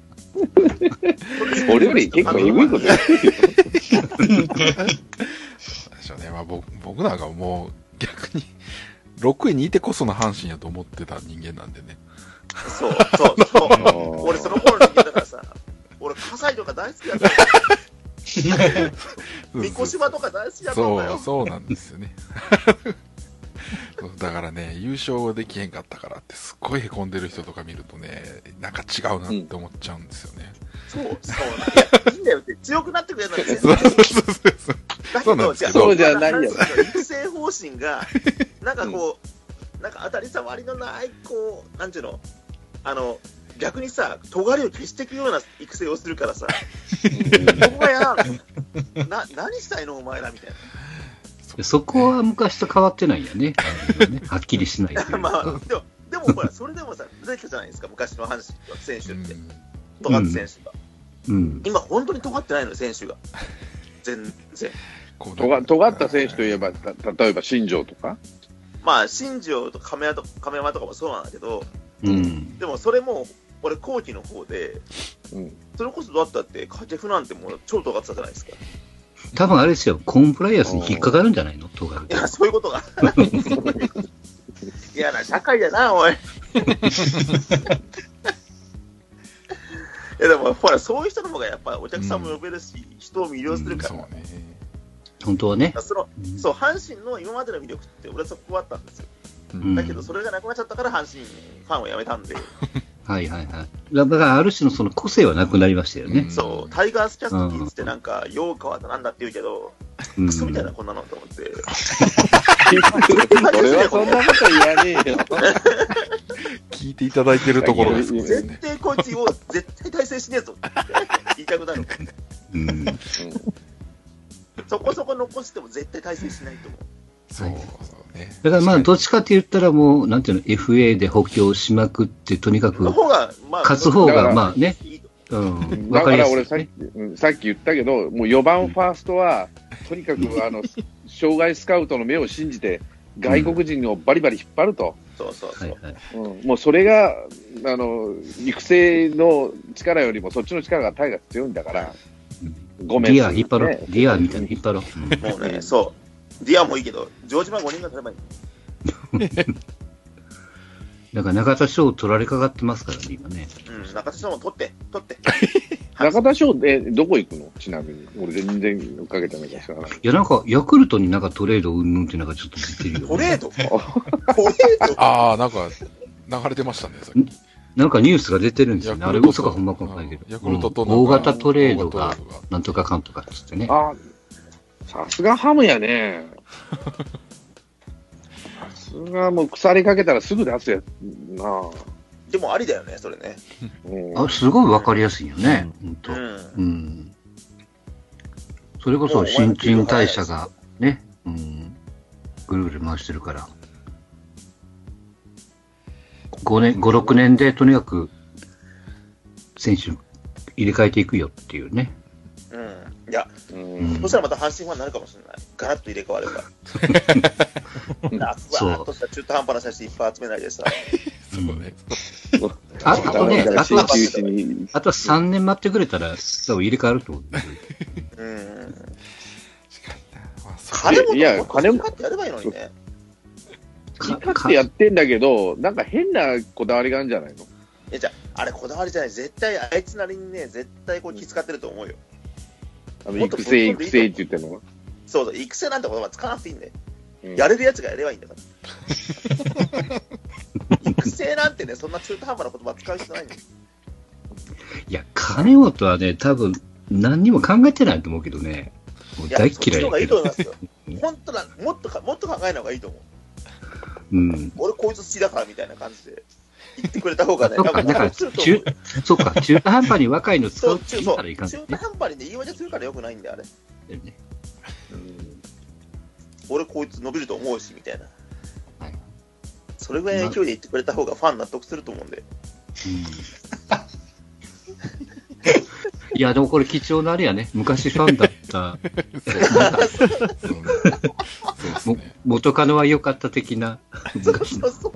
俺より結構えぐいことやってるよ。でしょうね。まあ僕僕なんかもう逆に、6位にいてこその阪神やと思ってた人間なんでね。そう、そう、そう。俺その頃の人間だからさ、俺、葛西とか大好きだったよ。三越島とか大好きだったんだそう、よ。そうなんですよね。そ うだからね、優勝できへんかったからって、すっごい凹んでる人とか見るとね、なんか違うなって思っちゃうんですよね。そう、そうなんいや、いいんだよって、強くなってくれるのに全 そう然そうそうそう。だそうなんですけどそうじゃないよ育成方針が、なんかこう、なんか当たり障りのない、こう、なんていうの、あの、逆にさ、尖りを消していくような育成をするからさ、お前や、な、何したいのお前らみたいそこは昔と変わってないんやね。はっきりしないとい まあか。、でも、でもほら、それでもさ、出てきたじゃないですか、昔の阪神の選手って、うん尖った選手が。うん。今、本当に尖ってないのよ、選手が。全然。こうとが尖った選手といえば、た例えば新庄とか？まあ、新庄と亀山と亀山とかもそうなんだけど、うん。でもそれも、俺、後期の方で、うん。それこそどうだったって、掛布なんてもう超尖ってたじゃないですか。多分あれですよ、コンプライアンスに引っかかるんじゃないの？とがるいや、そういうことが。嫌な社会だな、おい。いや、でも、ほら、そういう人の方がやっぱお客さんも呼べるし、人を魅了するから。そうね。本当はね。そのうんそう、阪神の今までの魅力って、俺はそこあったんですよ。うんだけど、それがなくなっちゃったから、阪神ファンをやめたんで、はいはいはい。だからある種のその個性はなくなりましたよねうん。そう、タイガースキャスト聞いてて、なんか、陽川だなんだって言うけど、うんクソみたいな、こんなのと思って。俺はそんなこと言わねえよ。聞いていただいてるところですもん絶ね。対こいつを絶対対戦しねえぞって言いたくなる。うん。そこそこ残しても絶対対戦しないと思う。そうそうね。だからまあ、どっちかって言ったらもう、なんていうの、FA で補強しまくって、とにかく勝つ方がまあね、うん、だから俺さっき、うんさっき言ったけど、もう4番ファーストは、とにかく あの、障害スカウトの目を信じて、外国人をバリバリ引っ張ると。そうそうそう。はいはい。うんもうそれが、あの、育成の力よりもそっちの力がタイガース強いんだから、ごめん。ディア引っ張ろうね。ディアみたいなの引っ張ろう。もうね、そう。ディアもいいけど、城島5人が取ればいい。だから中田翔を取られかかってますからね、今ね。うん、中田さんも取って、取って。中田翔でどこ行くの？ちなみに。俺全然追っかけてないからい。いや、なんか、ヤクルトになんかトレードうんぬんってなんかちょっと出てるよ、ね。トレード？トレード？ああ、なんか、流れてましたね、さっき。なんかニュースが出てるんですよね。あれ嘘かほんまかわかんないけど。ヤクルトとなんかうん大型トレードが大型トレードが、なんとかかんとかっつってね。あ、さすがハムやね。さすがもう腐りかけたらすぐ出すやつなあ。でもありだよね、それね。うんあ、すごいわかりやすいよね。ほんと。うん。うん。それこそ新陳代謝がね、うん、ぐるぐる回してるから。5年、5、6年でとにかく選手入れ替えていくよっていうね。うん。いや、うんそしたらまた阪神ファンになるかもしれない。ガラッと入れ替われば。夏わーっとした中途半端な写真いっぱい集めないでさ。そうね。ああとね、あとは、あとは3年待ってくれたら、多分入れ替わると思う。ううん。確かにな。まあ、そ金もいや金も買ってやればいいのにね。好き勝手やってんだけど、なんか変なこだわりがあるんじゃないの？え、じゃあ、あれこだわりじゃない。絶対、あいつなりにね、絶対こう気使ってると思うよ。あのもっと育成、育成って言ってんの？は。そうそう、育成なんて言葉使わなくていいんだよ。うんやれるやつがやればいいんだから。育成なんてね、そんな中途半端な言葉使う必要ないんだよ。いや、金本はね、多分、何にも考えてないと思うけどね。もういや、大っそっちの方がい嫌いだけど。いと思いますよ。本当だ、もっとか、もっと考えない方がいいと思う。うん。俺こいつ好きだからみたいな感じで言ってくれた方がね、そっか、だから、中う。、そっか、中途半端に若いの使そううって言うからいかん中途半端にね、言い訳するからよくないんだよ、あれ。ね。俺こいつ伸びると思うし、みたいな。はいそれぐらいの勢いで言ってくれた方がファン納得すると思うんで。うんいや、でもこれ貴重なあれやね。昔ファンだった、そ。元カノは良かった的な。そうそうそう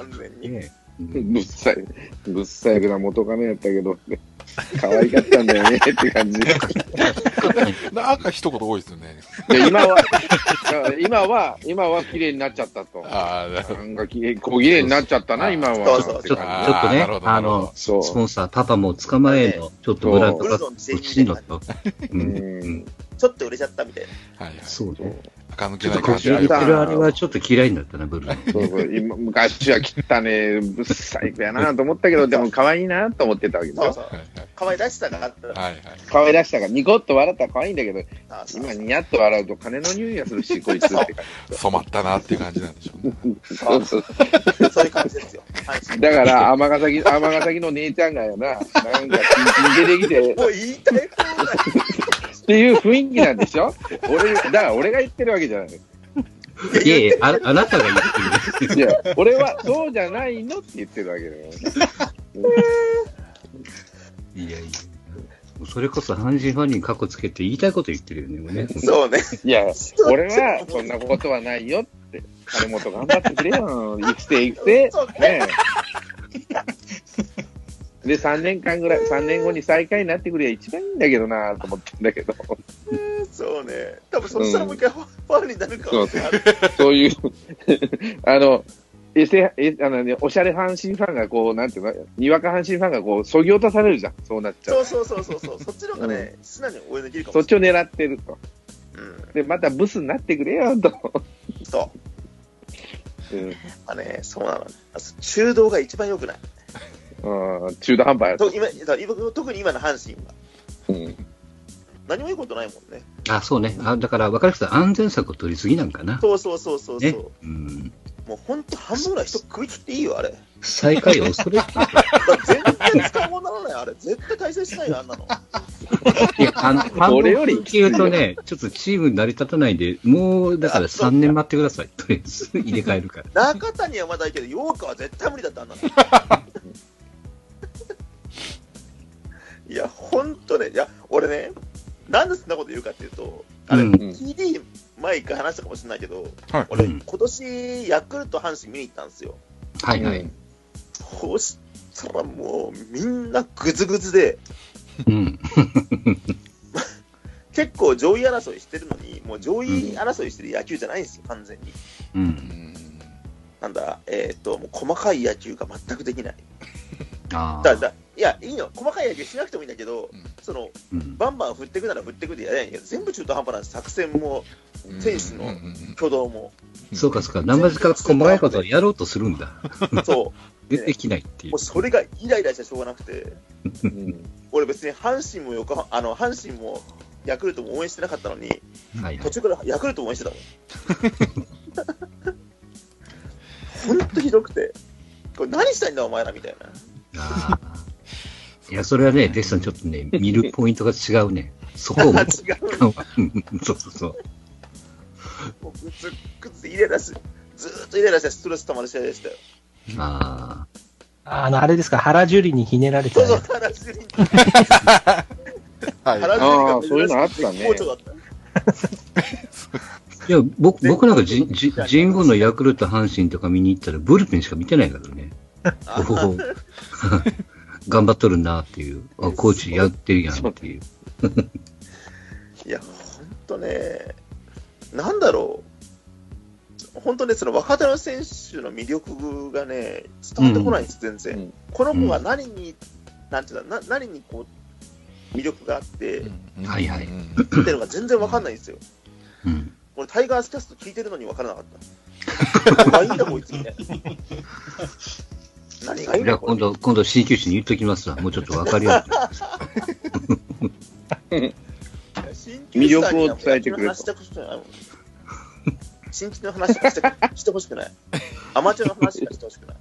完全に。ぶっさい、ぶっさいな元カノやったけど、可愛かったんだよねって感じ。なんか一言多いですよね。で今は、今は、今は綺麗になっちゃったと。ああ、なんか綺麗、小綺麗になっちゃったな、今は。そうそうちょっと、ちょっとねあの、スポンサー、パパも捕まえの、ちょっとブランドが欲しいのと。ううんん。ちょっと売れちゃったみたいな。はいはい。そうね。垢抜ちょっとけない感じあれはちょっと嫌いになったな、ブルーの。そうそう今昔は汚ねぶっさい子やなと思ったけど、でも可愛いなと思ってたわけでしょ？そうそう。はいはい可愛らしさがあったら。はいはい。可愛らしさがニコッと笑ったら可愛いんだけど、あそう今ニヤッと笑うと金の匂いがするし、こいつって感染まったなっていう感じなんでしょうね。じ。そうそうそういう感じですよ。だから、尼崎、尼崎の姉ちゃんがやな、なんか、出てきて、もう言いたい放題。っていう雰囲気なんでしょ？俺、だから俺が言ってるわけじゃない。いやいや、ああなたが言ってる。いや、俺はそうじゃないのって言ってるわけだよ。いやいや。それこそ阪神ファンに過去つけて言いたいこと言ってるよね、ね。そうね。いや、俺はそんなことはないよって。金本頑張ってくれよ。育成育成。ねえ。で、3年間ぐらい、3年後に最下位になってくれば一番いいんだけどなと思ってんだけど。そうね。多分そしたらもう一回ファンになるかもしれない。そういう、あの、エセ、え、あのね、おしゃれ阪神ファンがこう、なんていうの、にわか阪神ファンがこう、そぎ落とされるじゃん。そうなっちゃう。そうそうそうそうそう。そっちの方がね、素直に応援できるかそっもしれない。ちを狙ってると。うん。で、またブスになってくれよ、と。そう。うん。あね、そうなの。中道が一番良くない。うん中途半端やと。今特に今の阪神は。うん。何もいいことないもんね。あ、そうね。あだから、分かる人は安全策を取りすぎなんかな。そうそうそうそうそう。ね。うん。もう本当半分ぐらい人食い切っていいよ、あれ。最下位を恐れて全然使い物にならない、あれ。絶対対戦しないよ、あんなの。いや、あの、半俺より分って言うとね、ちょっとチーム成り立たないで、もう、だから3年待ってください。とりあえず、入れ替えるから。中谷はまだいいけど、陽花は絶対無理だった、あんなの。いや、ほんとね、いや、俺ね、なんでそんなこと言うかっていうと、あれ、うん TD 前一回話したかもしれないけど、はい俺、うん今年、ヤクルト阪神見に行ったんですよ。はいはい。そしたらもう、みんなグズグズで、うん。結構上位争いしてるのに、もう上位争いしてる野球じゃないんですよ、完全に。う。うんん。なんだ、えっ、と、もう細かい野球が全くできない。ああ。だだいや、いいの、細かい野球しなくてもいいんだけど、うんそのうん。バンバン振っていくなら振っていくでやりゃいいんだけど、全部中途半端なんです、作戦も、選手の挙動も。そうかそうか。生地から細かいことをやろうとするんだ。そ 出てきないってう、いうもう。それがイライラしてしょうがなくて、うん俺別に阪神も横浜、あの、阪神もヤクルトも応援してなかったのに、はいはい。途中からヤクルトも応援してたもん。ほんとひどくて、これ何したいんだお前らみたいな。ああ。いや、それはね、デッサンちょっとね、見るポイントが違うね。そこをも 違う。そうそうそう。もうぐつぐつイライラし、ずーっとイライラしてストレス溜まる試合でしたよ。ああの、あれですか、原樹里にひねられたそうそう、やつ。原樹里。はい。原樹ああ、里そういうのあがったね。いや、僕、僕なんかじ、じ、神宮のヤクルト阪神とか見に行ったら、ブルペンしか見てないからね。おお頑張っとるなっていう。あ、コーチやってるやんっていう。いや、ほんとね、なんだろう。本当ね、その若手の選手の魅力がね、伝わってこないんです、全然。うんこの子が何に、なんていうな何にこう、魅力があって、っうんはいはいうんていうのが全然わかんないんですよ。うん。俺、タイガースキャスト聞いてるのにわからなかった。何がいいんだ、こいつみたいな。何がいい。じゃあ今度、今度、鍼灸師に言っときますわ。もうちょっとわかるよ うに。魅力を伝えてくれと 新規の話しかしてほしくない。アマチュアの話してほしくない。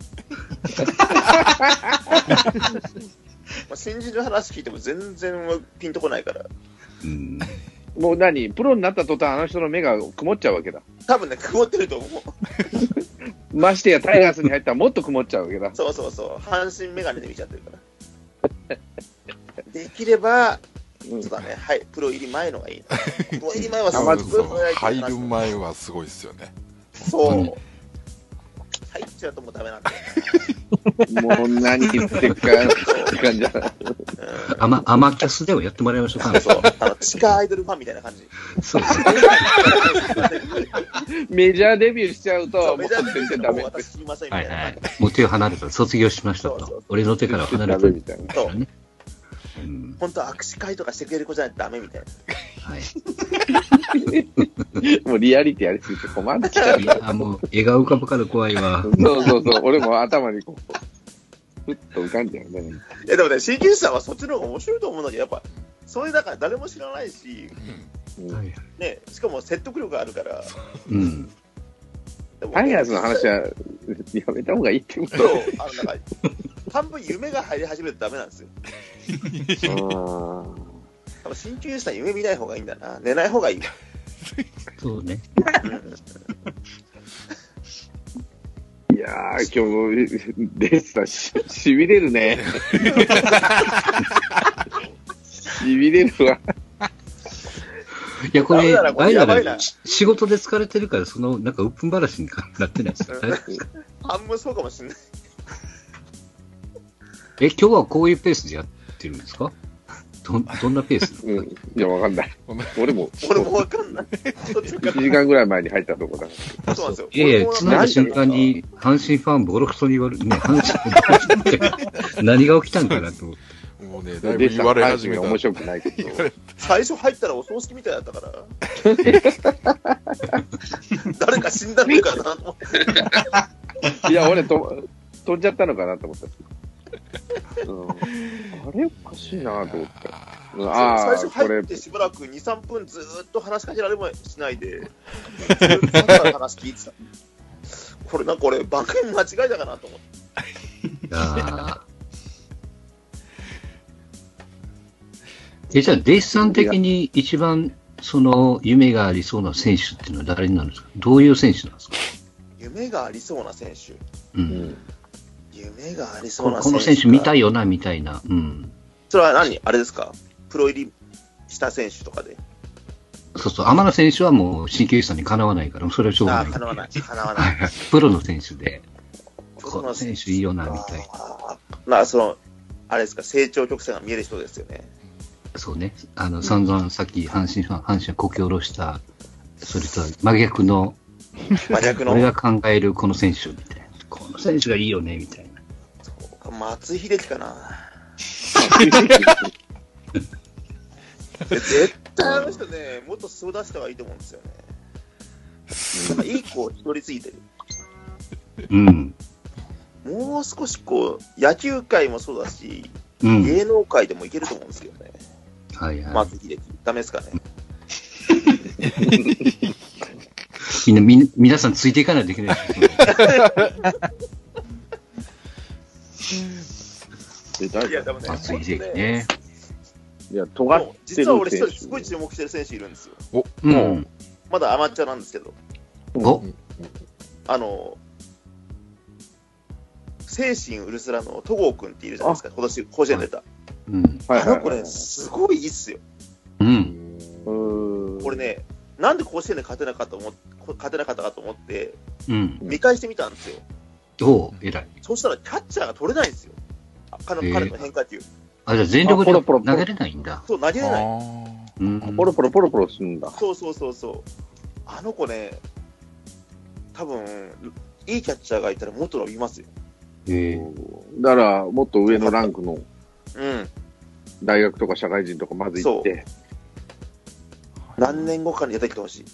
まあ新人の話聞いても全然ピンとこないから。うん。もう何？プロになった途端、あの人の目が曇っちゃうわけだ。多分ね、曇ってると思う。ましてやタイガースに入ったらもっと曇っちゃうわけだ。そうそうそう。阪神メガネで見ちゃってるから。できれば、うんそうだね。はい。プロ入り前のがいいな。プロ入り前はすごいプロ入る前はすごいですよね。そう。うん入っちゃうともうダメなんだよ。もう何言ってるかって感じだ。うんアマ、アマキャスでもやってもらいましょうか。そう。あの、地下アイドルファンみたいな感じ。そうメジャーデビューしちゃうそと、もう全然ダメ。私知りませんみはいはたいな感い。もう手を離れた。卒業しましたそうそうと。俺の手から離れたダメみたいな。じ。そう。ね。うん。本当は握手会とかしてくれる子じゃないとダメみたいな。はい。もうリアリティやりすぎて困ってきちゃうい。や、もう、絵が浮かぶから怖いわ。そうそうそう。俺も頭にこう、ふっと浮かんじゃうね。いやでもね、鍼灸師さんはそっちの方が面白いと思うんだけど、やっぱ、それだから誰も知らないし、うんはいね、しかも説得力があるから、うん。タイガースの話はやめた方がいいってこそうと。あの、なんか、半分夢が入り始めるとダメなんですよ。多分鍼灸師さん夢見ない方がいいんだな。寝ない方がいいわ。そうね。いやー、今日、デスタし、しびれるね。しびれるわ。いや、これ、あれだな仕事で疲れてるから、その、なんか、うっぷん話になってないですかうん半分そうかもしれない。え、今日はこういうペースでやってるんですか？ど、どんなペース？うん。いや、わかんない。俺も、俺もわかんない。途中か1時間ぐらい前に入ったとこだ。ら。そうなんですよ。いやいや、つなだ瞬間に、阪神ファンボロクソに言われる、ね、阪神何が起きたんかなと思って。もうね、だいぶ言われ始めた。面白くないけど。最初入ったらお葬式みたいだったから。誰か死んだのかなと思って。いや、俺と、飛んじゃったのかなと思った。うん、あれおかしいなと思って。最初入っ、てしばらく2、3分ずーっと話しかけられもしないで、ずーっと話聞いてた。これなんか俺番組間違いだかなと思って。いやーえ、じゃあ、デイスさん的に一番、その、夢がありそうな選手っていうのは誰になるんですか？どういう選手なんですか？夢がありそうな選手。う。うんん、夢がありそうこなこの選手見たい。いよな、みたいな。うん。それは何？あれですか？プロ入りした選手とかで？そうそう、天野選手はもう、神経質さんにかなわないから、それはしょうがない。かなわない。かなわはない。プロの選手で、ここの選手いいよな、みたいな。まあ、その、あれですか、成長曲線が見える人ですよね。そうね。あの、散々さっき阪神ファン、阪神をこき下ろした、それとは真逆の、真逆の？俺が考えるこの選手みたいな。この選手がいいよね、みたいな。松井秀喜かな。絶対あの人ね、もっと素を出した方がいいと思うんですよね。なんかいい子を一人ついてる。うん。もう少しこう、野球界もそうだし、うん。芸能界でもいけると思うんですけどね。はいはい。松井秀喜。ダメですかね？みんな、み皆さんついていかないといけないで誰いや、でもね、松井秀喜本ね。いや、尖ってる実は俺一選手。人すごい注目してる選手いるんですよ。うん。まだアマチュアなんですけど。おあの、精神ウルスラの戸郷君っているじゃないですか、今年甲子園出た。うん。はいはいはいあの子ね、すごいいいっすよ。うん。うーん俺ね、なんで甲子園で勝てなかったと思っ勝てなかったかと思って、うん。見返してみたんですよ。おう、偉い。そうしたらキャッチャーが取れないんですよ。あ彼えーの彼の変化球。あ、じゃあ全力であポロポロポロ投げれないんだ。そう、投げれない。あうん。ポロポロポロポロするんだ。そうそうそうそう。あの子ね、多分、いいキャッチャーがいたらもっと伸びますよ。ええだから、もっと上のランクのうん。大学とか社会人とかまず行って、何年後かに出てきてほしい。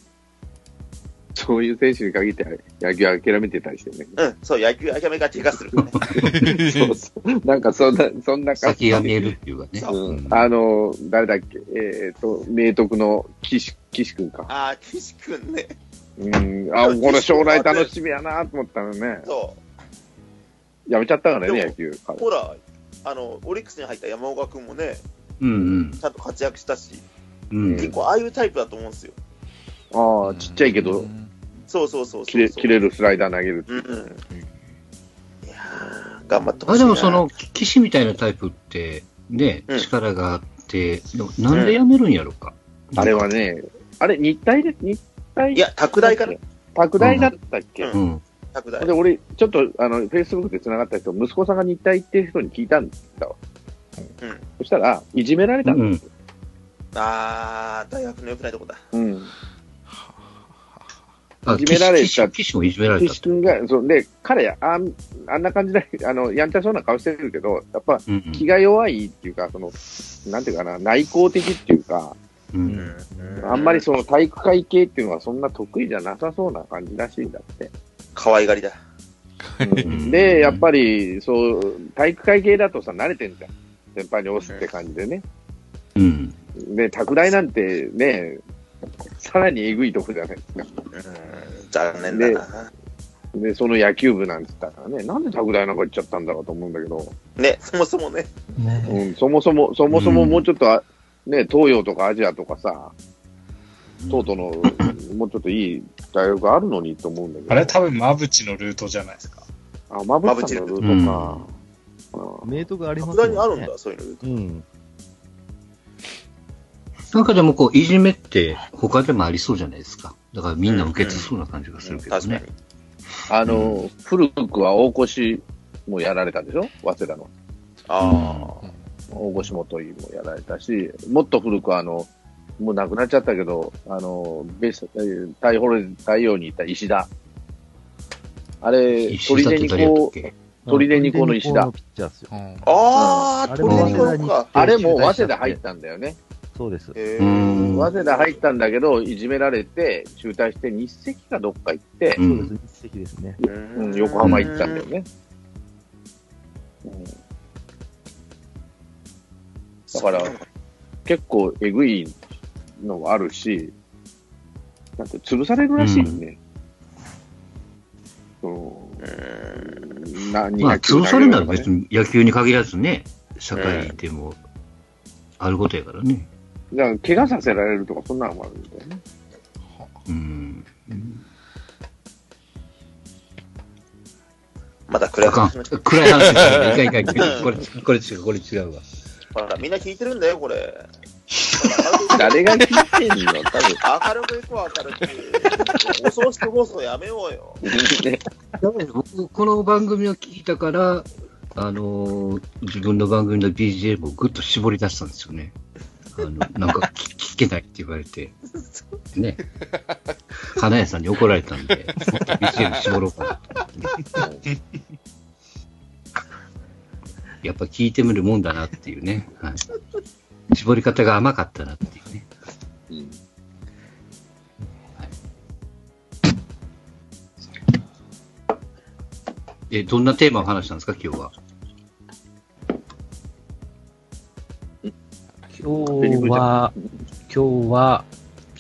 そういう選手に限って野球諦めてたりしてね。うん、そう、野球諦めがちがする、ね。そうそう。なんかそんな、そんな感じ先が見えるっていうかね。うん。あの、誰だっけ？えっ、と、明徳の岸、岸くんか。ああ、岸くんね。うん。あ、これ将来楽しみやなと思ったのね。そやめちゃったからね、野球。う。ほら、あの、オリックスに入った山岡くんもね、うんちゃんと活躍したし、うん。うん。結構ああいうタイプだと思うんですよ。ああ、ちっちゃいけど、そうそうそうそう。切れ、切れるスライダー投げるってうんうん。いやー頑張ってほあ、しいな。でもその、騎士みたいなタイプって、ね、うん力があって、でもなんでやめるんやろか？あれはね、あれ、日体で、日体いや、拓大かな。拓大だったっけ、うんで、。俺、ちょっと、あの、フェイスブックで繋がった人、息子さんが日体行ってる人に聞いたんだわ。うんそしたら、いじめられたんですよ。あー、大学の良くないとこだ。うん。あ、いじめられた騎士騎士もいじめられた岸。君が、そう、で、彼、あん、あんな感じで、あの、やんちゃそうな顔してるけど、やっぱ、うん気が弱いっていうか、その、なんていうかな、内向的っていうか、うん。うん。あんまりその体育会系っていうのはそんな得意じゃなさそうな感じらしいんだって。可愛がりだ。うんで、やっぱり、そう、体育会系だとさ、慣れてんじゃん。先輩に押すって感じでね。うん。で、拓大なんてね、さらにえぐいとこじゃないですか。うん、残念だな。で、その野球部なんつったらね、なんで拓大なんか行っちゃったんだろうと思うんだけど、ね、そもそもね。ねうん、そもそも、そもそももうちょっとあ、ね、東洋とかアジアとかさ、トートの、もうちょっといい大学あるのにと思うんだけど。あれ多分、馬淵のルートじゃないですか。あ、まぶさんのルートか。あ明徳あります拓大にあるんだ、そういうの。うん。なんかでもこう、いじめって他でもありそうじゃないですか。だからみんな受け継そうな感じがするけどね確かに。。あの、古くは大越もやられたでしょ？早稲田の。あ大越元井もやられたし、もっと古くはあの、もう亡くなっちゃったけど、あの、ベース、えー太陽太陽にいた石田。あれ、鳥出にこう、鳥出にこの石田あ。ああ、鳥も出にこのか。あれも早稲田入ったんだよね。そうです。へうんー早稲田入ったんだけど、いじめられて、中退して日赤かどっか行って、うん。日赤ですね。うん、横浜行ったんだよね。うんだから結構えぐいのもあるし、なんて潰されるらしいね。うん。何まあ、潰されるなら別に。に野球に限らずね、社会でもあることやからね。だから怪我させられるとか、そんなのもあるんだよね。うん。また暗い話しました。。暗い話だ。いかんいかんいかん。これ、これ違う、これ違うわ。ほら、みんな聞いてるんだよ、これ。誰が聞いてんの？多分。明るくいこう、明るく。お葬式放送やめようよ。ね僕、この番組を聞いたから、あのー自分の番組の BGM をぐっと絞り出したんですよね。あの、なんか聞聞けないって言われて、ね。花屋さんに怒られたんで、もっと BGM 絞ろうかなと思って。やっぱ聞いてみるもんだなっていうね。はい、絞り方が甘かったなっていうね。うんえ、どんなテーマを話したんですか、今日は？今日は、今日は、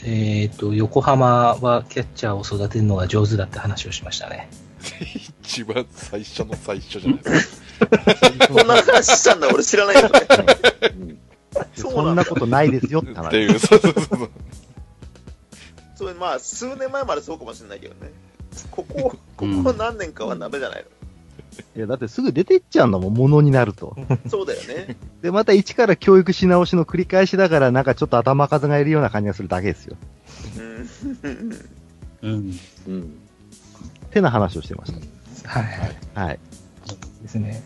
えっ、と、横浜はキャッチャーを育てるのが上手だって話をしましたね。一番最初の最初じゃないですか。こんな話したんだ、俺知らないよね。うんそ。そんなことないですよってっ話て。いう、そうそうそうそう。それまあ、数年前までそうかもしれないけどね。ここ、ここ何年かはダメじゃないいや、だってすぐ出ていっちゃうんだもん、ものになると。の。そうだよね。で、また一から教育し直しの繰り返しだから、なんかちょっと頭数がいるような感じがするだけですよ。うん。うん。うん。てな話をしてましはい。た。はい。ですね。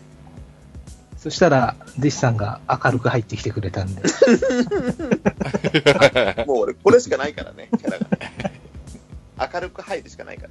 そしたら、弟子さんが明るく入ってきてくれたんで。もう俺、これしかないからね、キャラが。明るく入るしかないから。